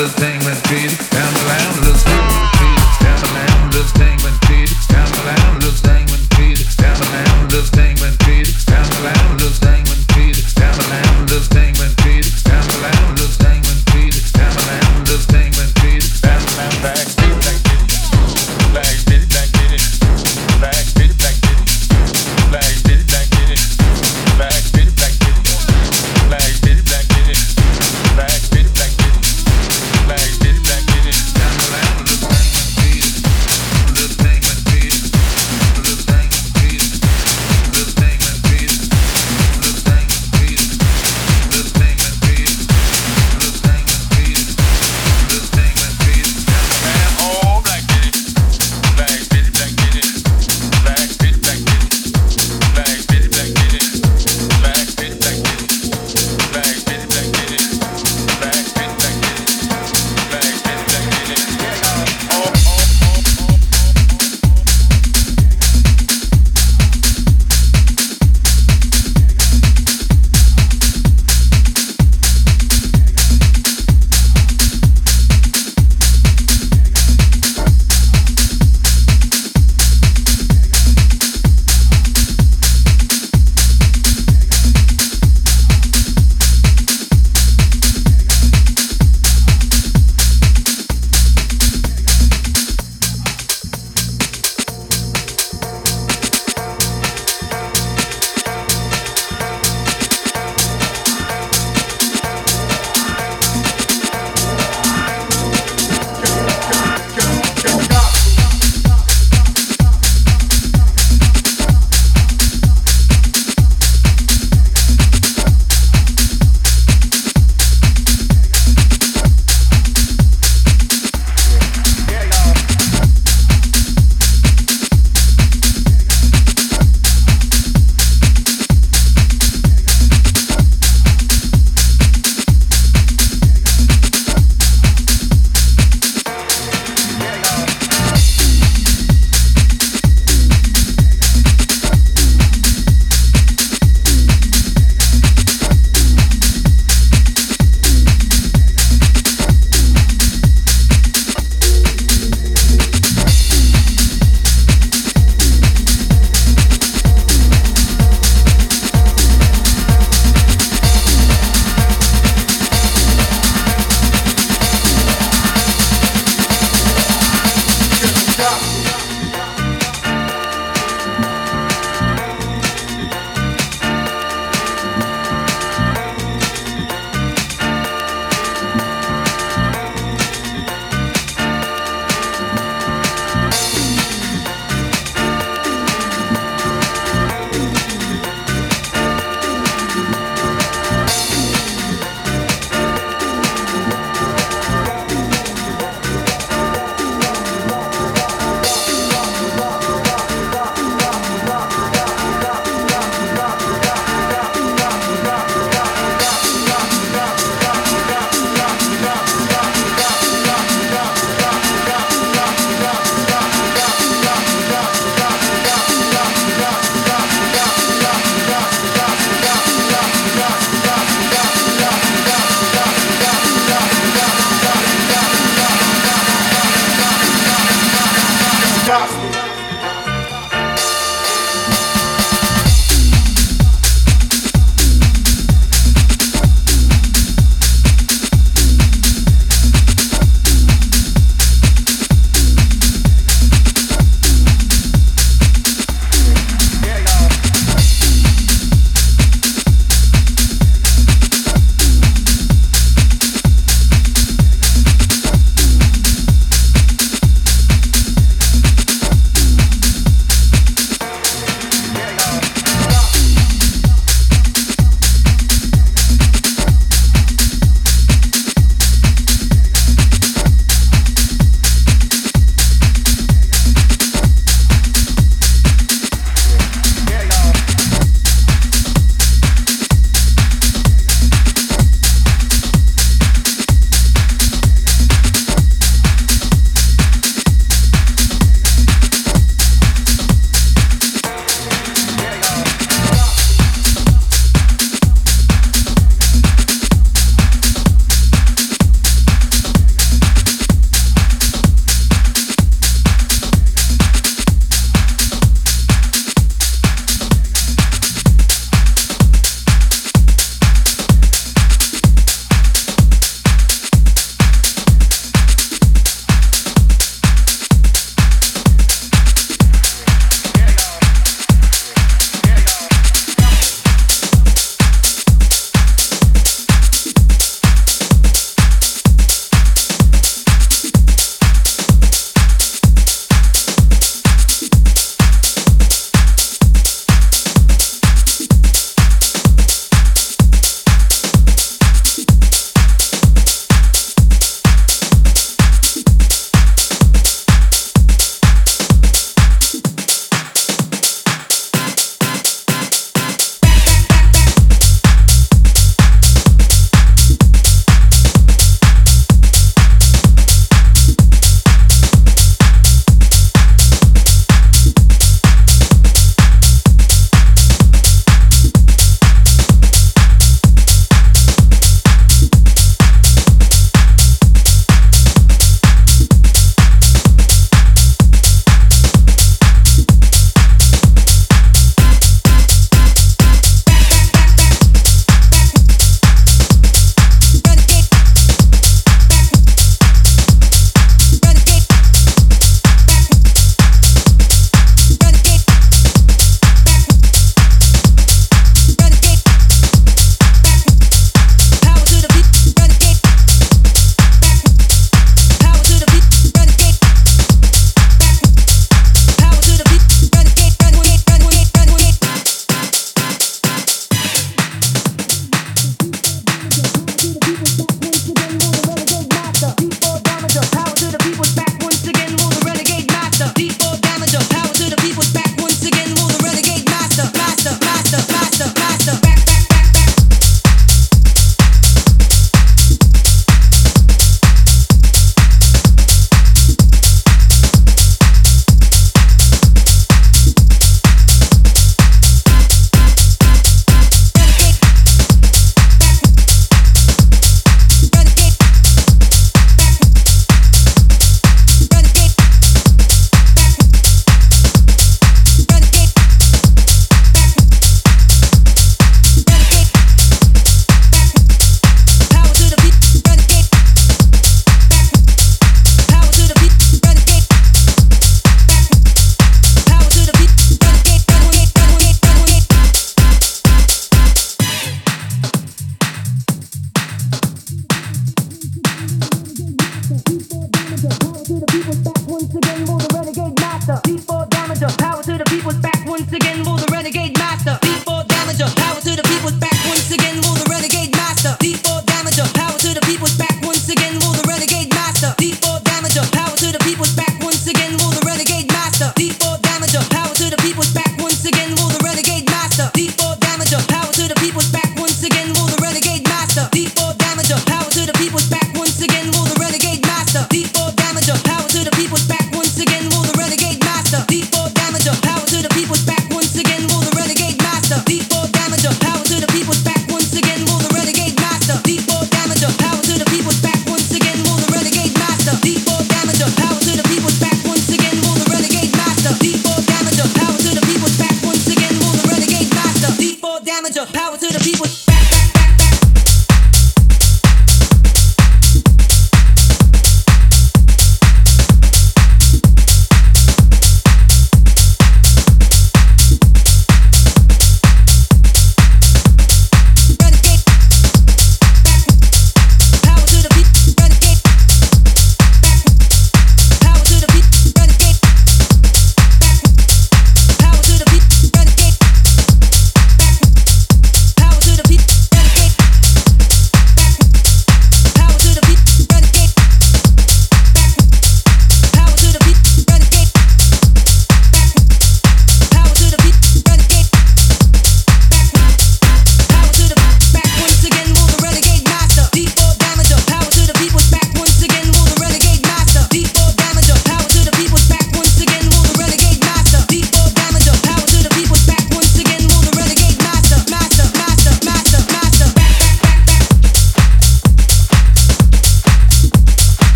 Black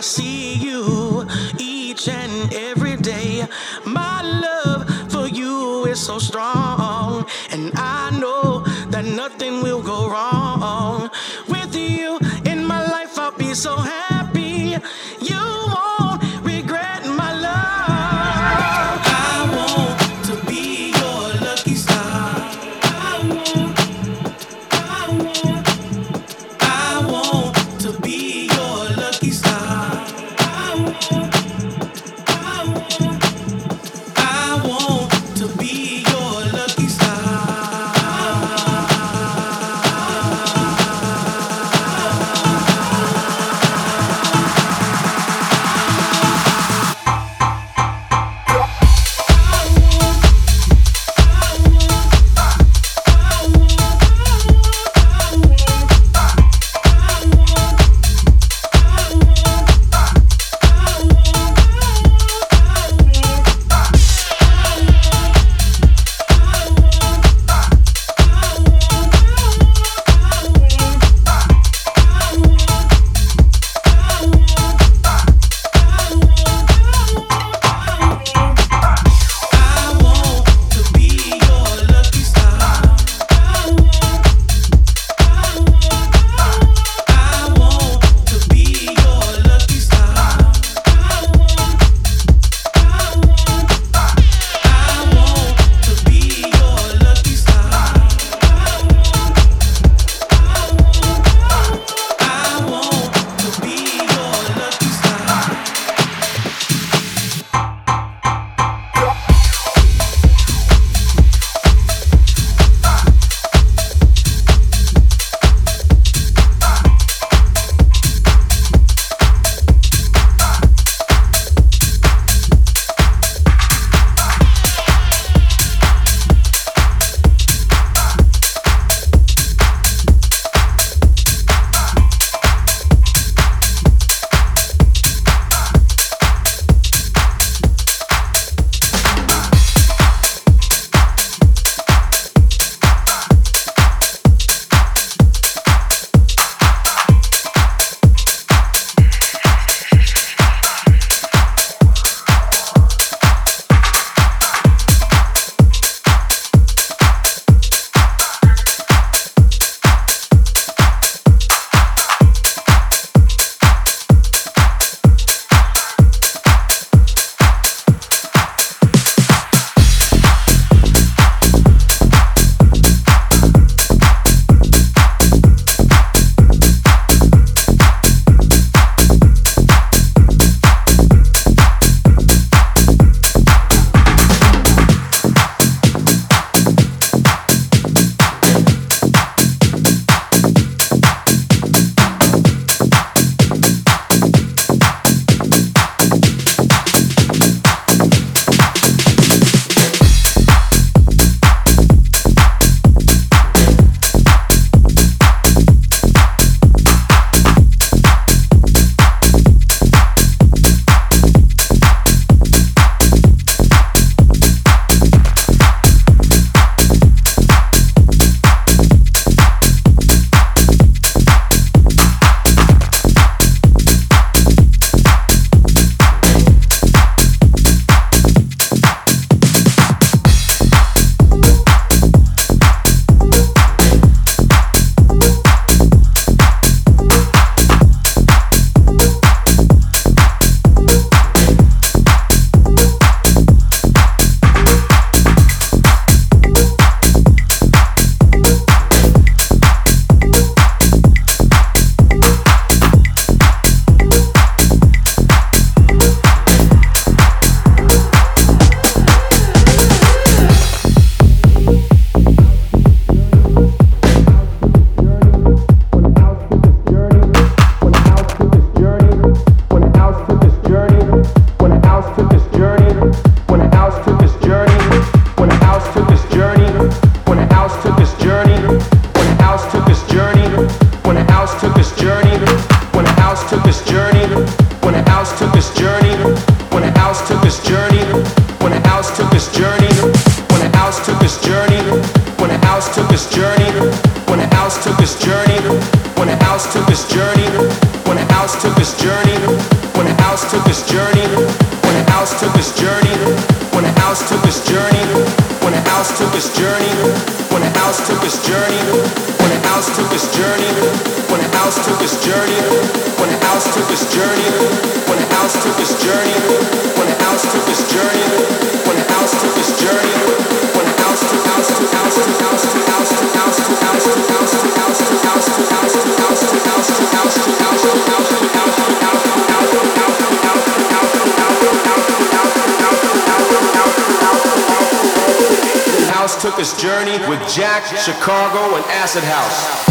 and Chicago, and Acid House.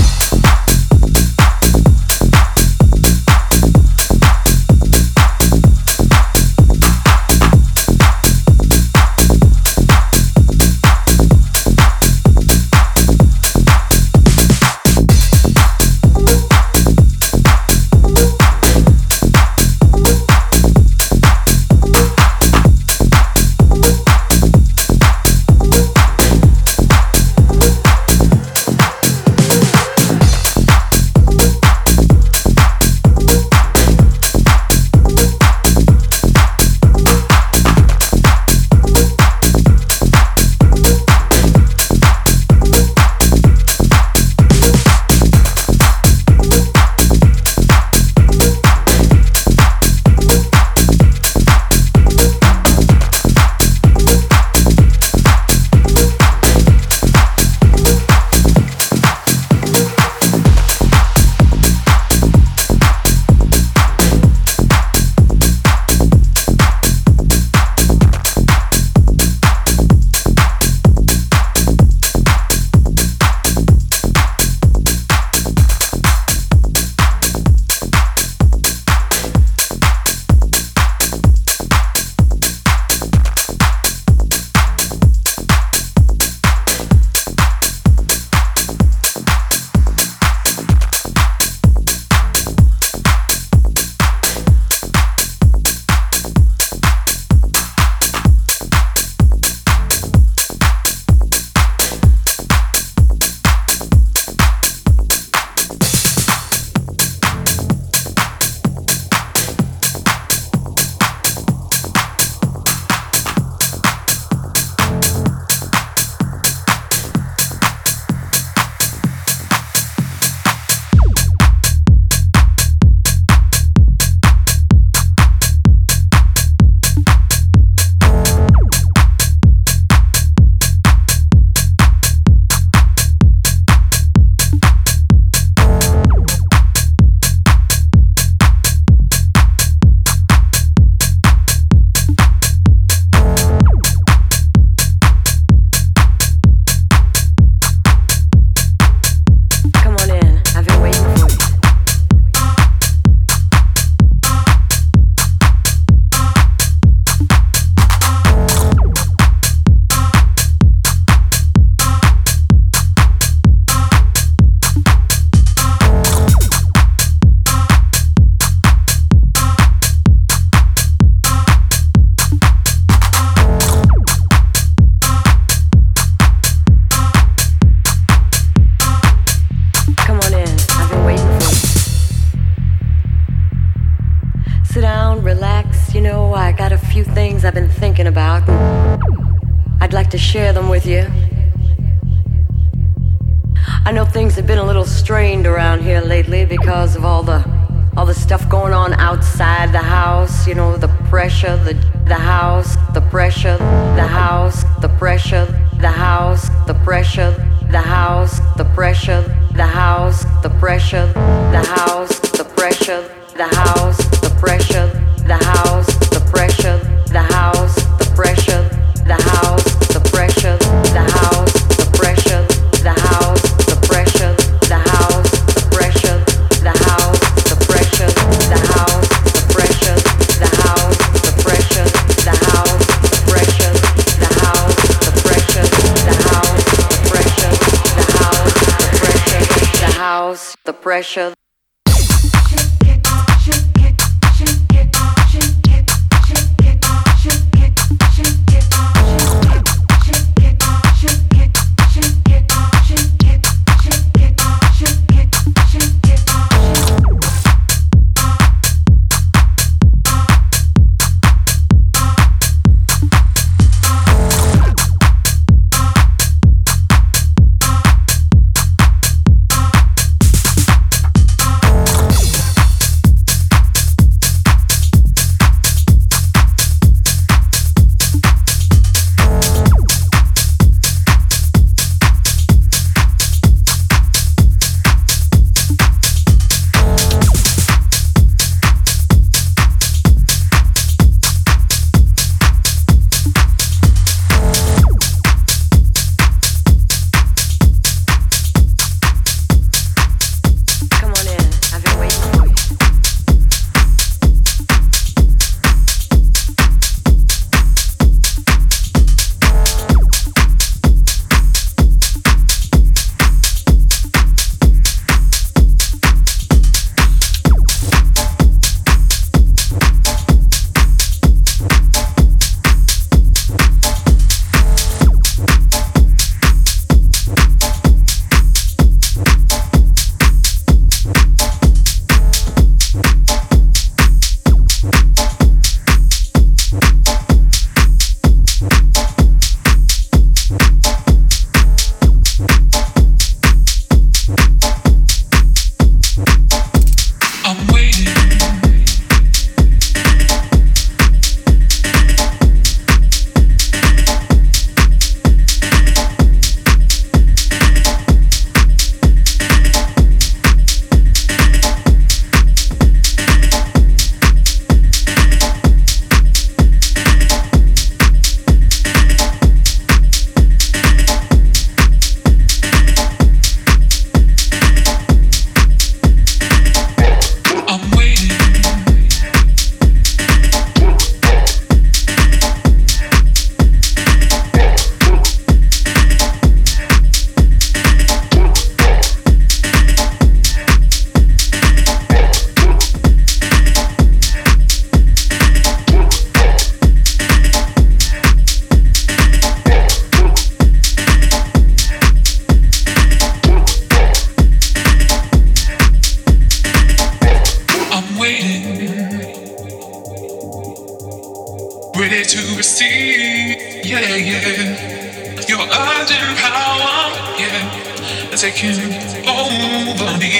Receive. Yeah, yeah. Your urgent power, yeah, taking over me.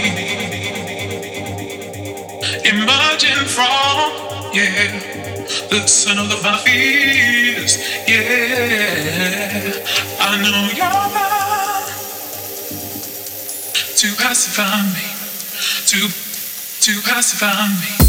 Emerging from, yeah, the sun of my fears, yeah. I know you're mine to pacify me, to to pacify me.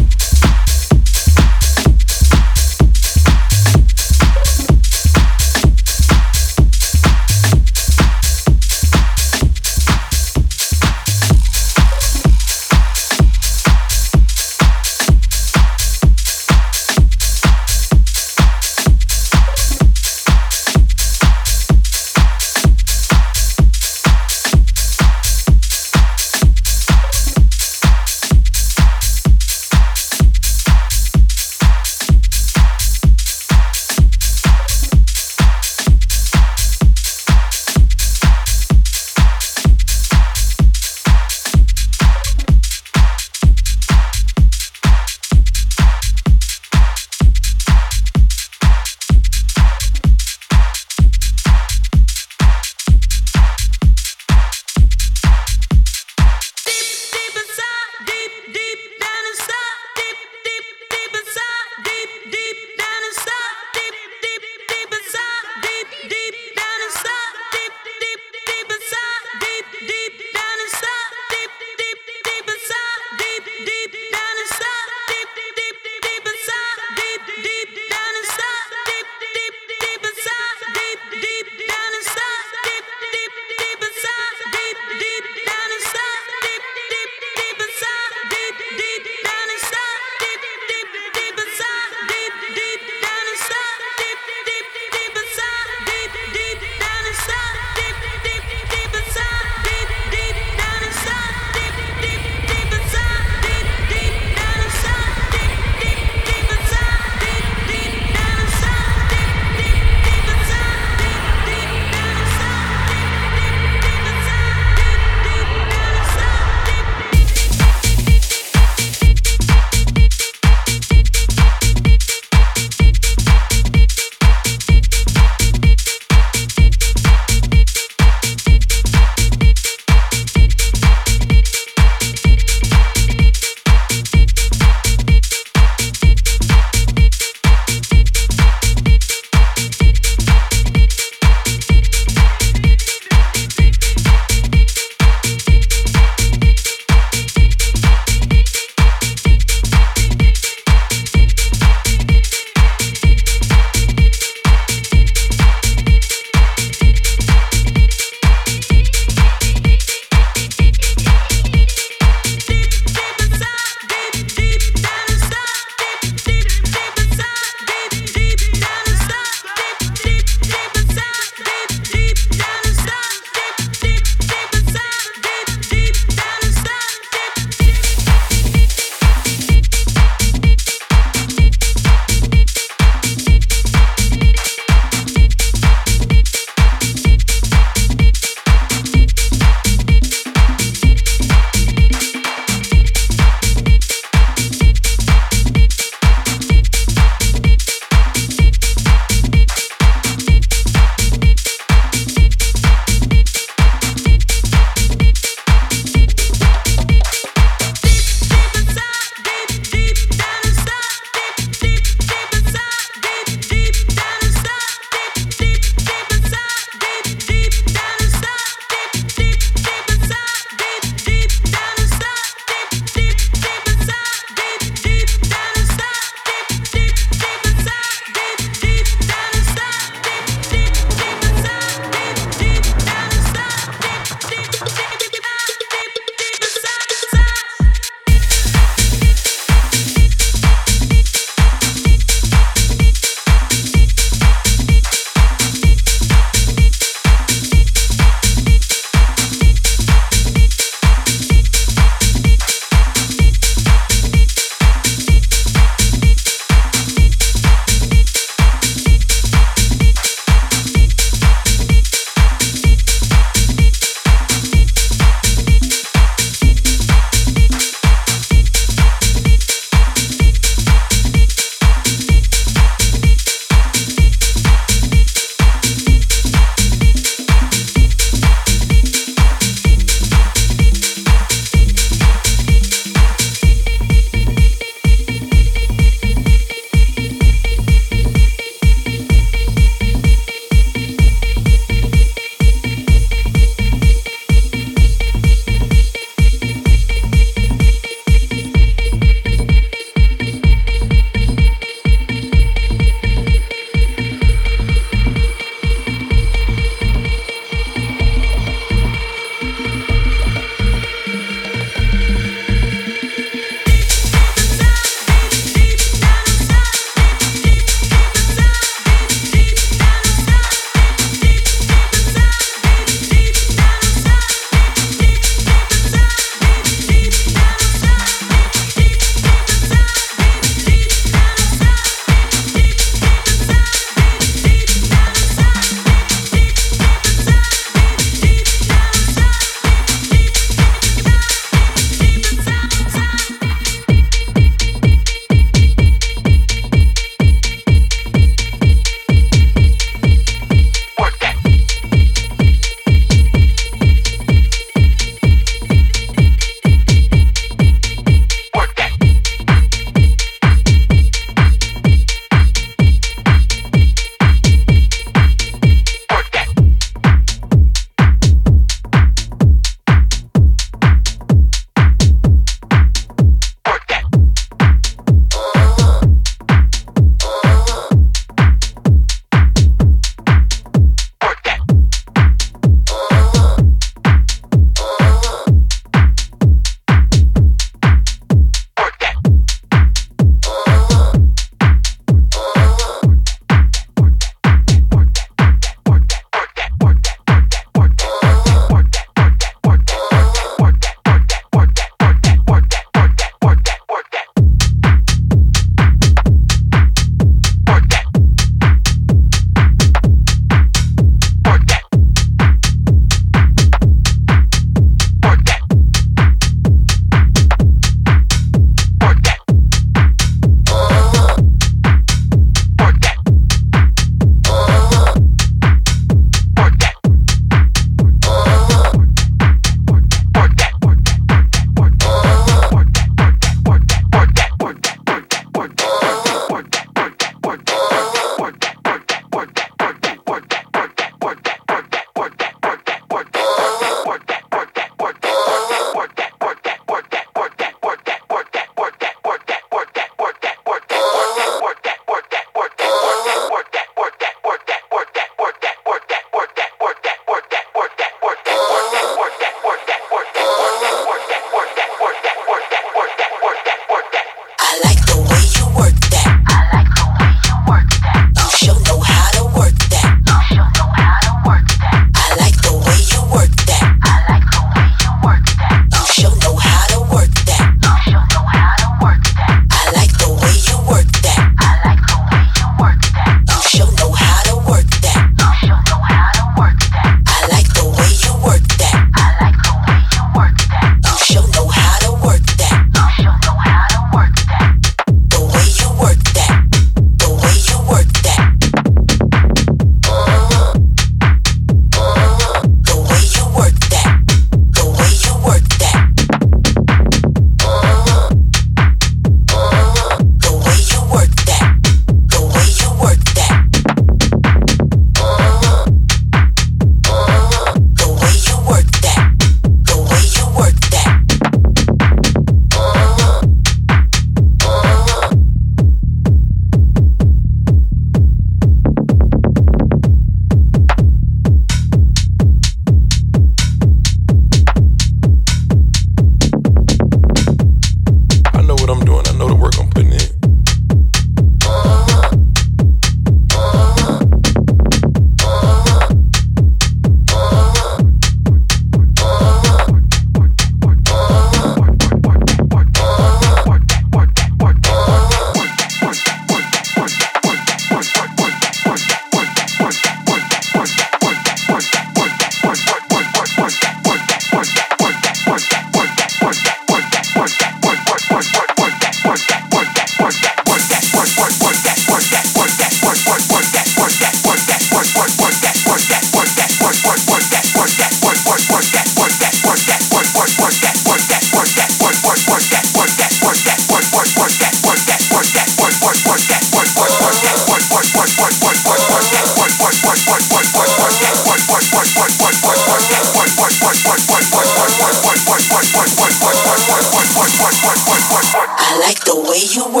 way you were.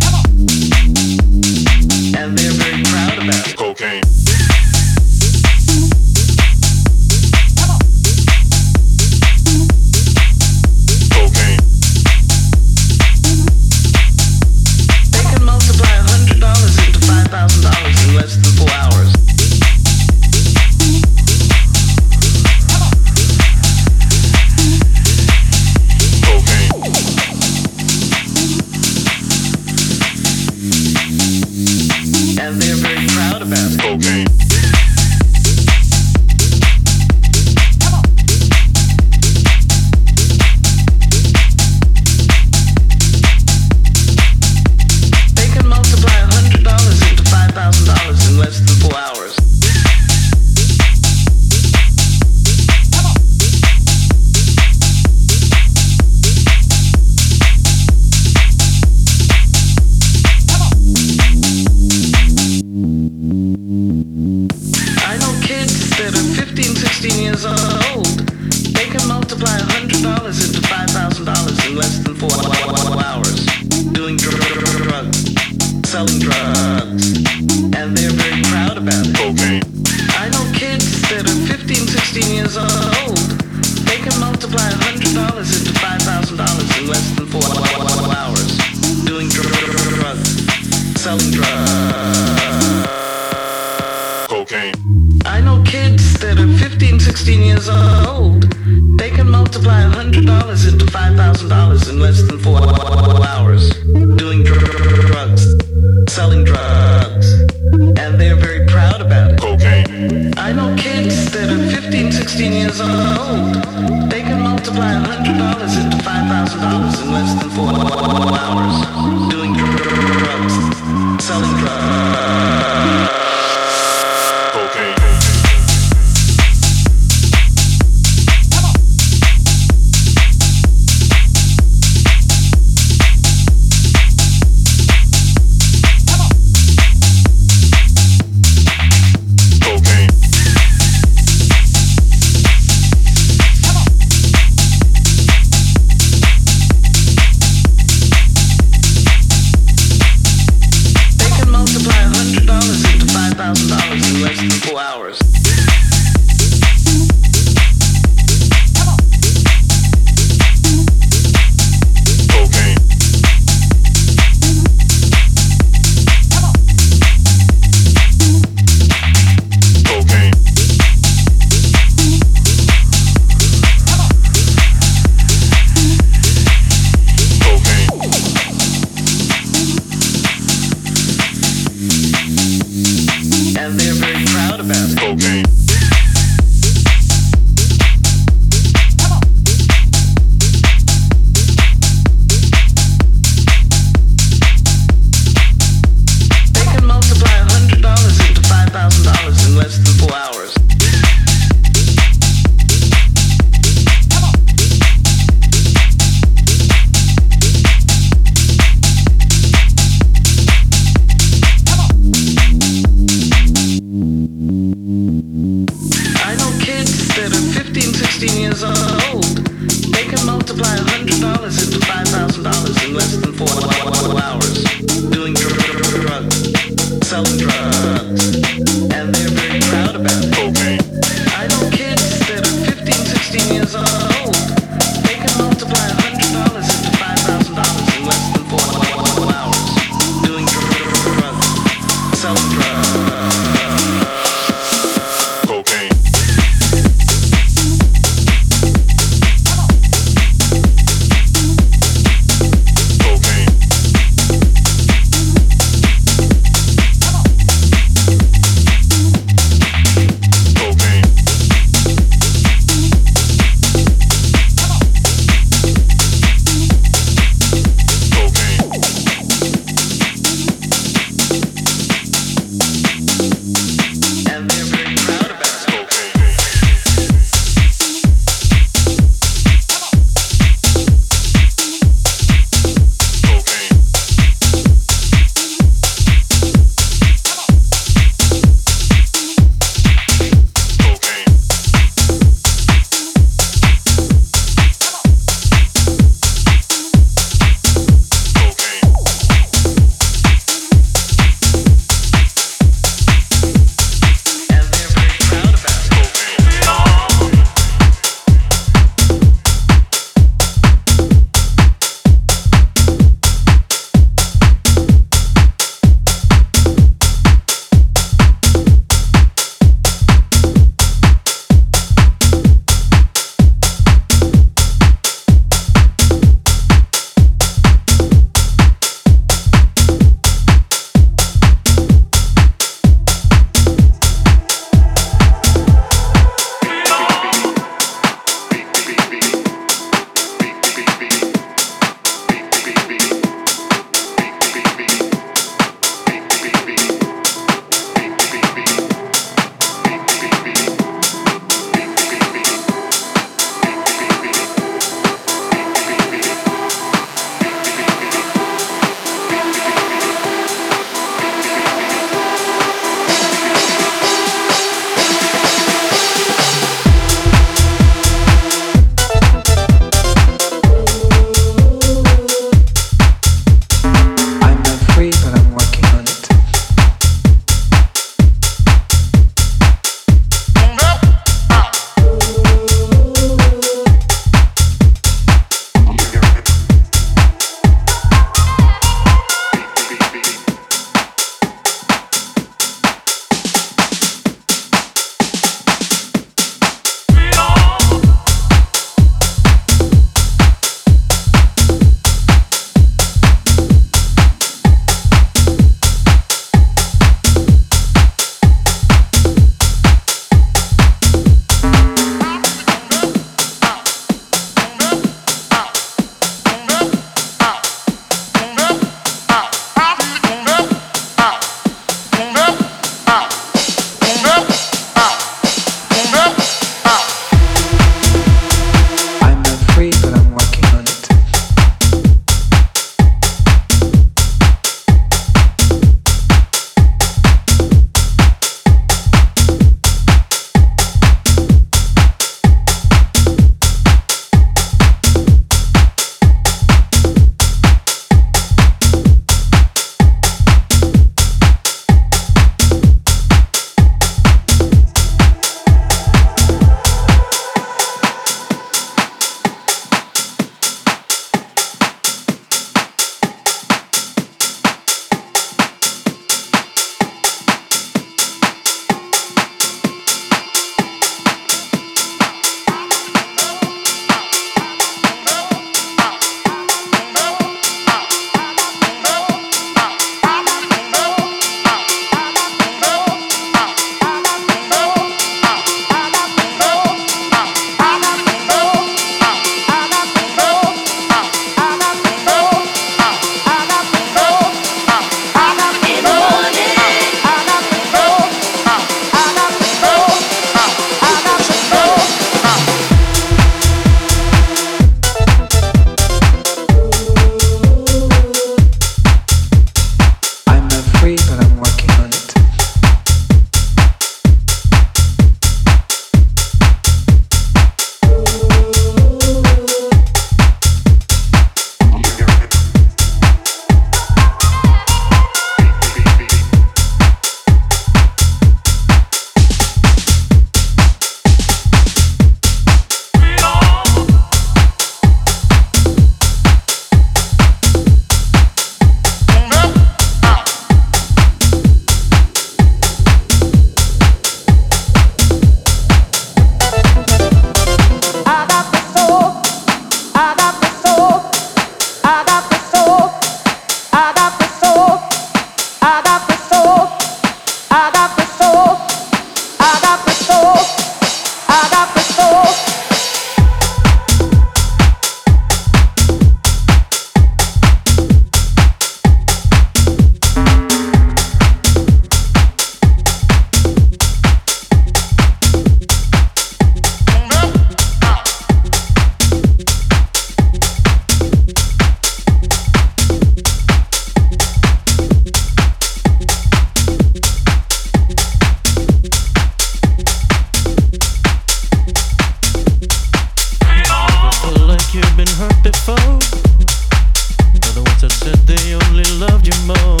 loved you more.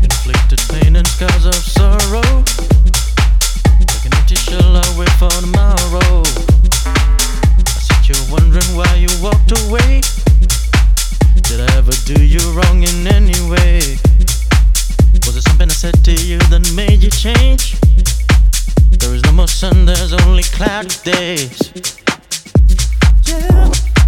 Inflicted pain and scars of sorrow. Like an empty shell I wait for tomorrow. I sit you wondering why you walked away. Did I ever do you wrong in any way? Was it something I said to you that made you change? There is no more sun, there's only cloudy days. Yeah.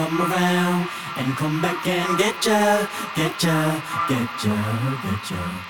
Come around and come back and get ya, get ya, get ya, get ya.